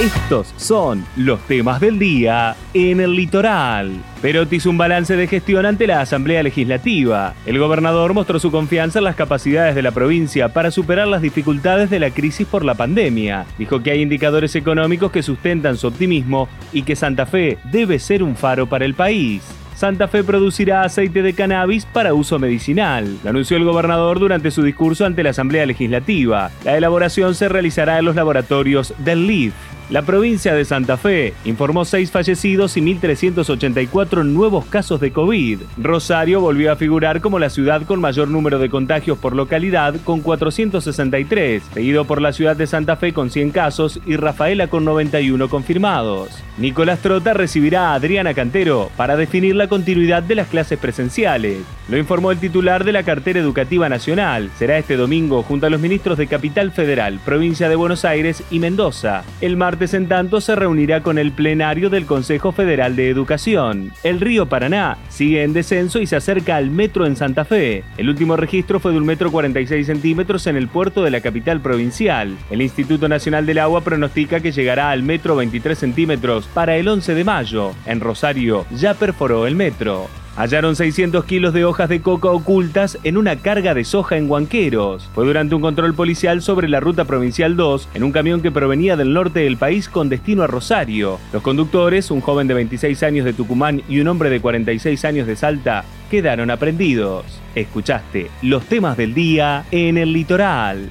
Estos son los temas del día en el litoral. Perotti hizo un balance de gestión ante la Asamblea Legislativa. El gobernador mostró su confianza en las capacidades de la provincia para superar las dificultades de la crisis por la pandemia. Dijo que hay indicadores económicos que sustentan su optimismo y que Santa Fe debe ser un faro para el país. Santa Fe producirá aceite de cannabis para uso medicinal. Lo anunció el gobernador durante su discurso ante la Asamblea Legislativa. La elaboración se realizará en los laboratorios del LIF. La provincia de Santa Fe informó seis fallecidos y 1.384 nuevos casos de COVID. Rosario volvió a figurar como la ciudad con mayor número de contagios por localidad, con 463, seguido por la ciudad de Santa Fe con 100 casos y Rafaela con 91 confirmados. Nicolás Trota recibirá a Adriana Cantero para definir la continuidad de las clases presenciales. Lo informó el titular de la cartera educativa nacional. Será este domingo junto a los ministros de Capital Federal, Provincia de Buenos Aires y Mendoza. El martes en tanto se reunirá con el plenario del Consejo Federal de Educación. El río Paraná sigue en descenso y se acerca al metro en Santa Fe. El último registro fue de un metro 46 centímetros en el puerto de la capital provincial. El Instituto Nacional del Agua pronostica que llegará al metro 23 centímetros para el 11 de mayo. En Rosario ya perforó el metro. Hallaron 600 kilos de hojas de coca ocultas en una carga de soja en Huanqueros. Fue durante un control policial sobre la ruta provincial 2 en un camión que provenía del norte del país con destino a Rosario. Los conductores, un joven de 26 años de Tucumán y un hombre de 46 años de Salta, quedaron aprendidos. Escuchaste los temas del día en el litoral.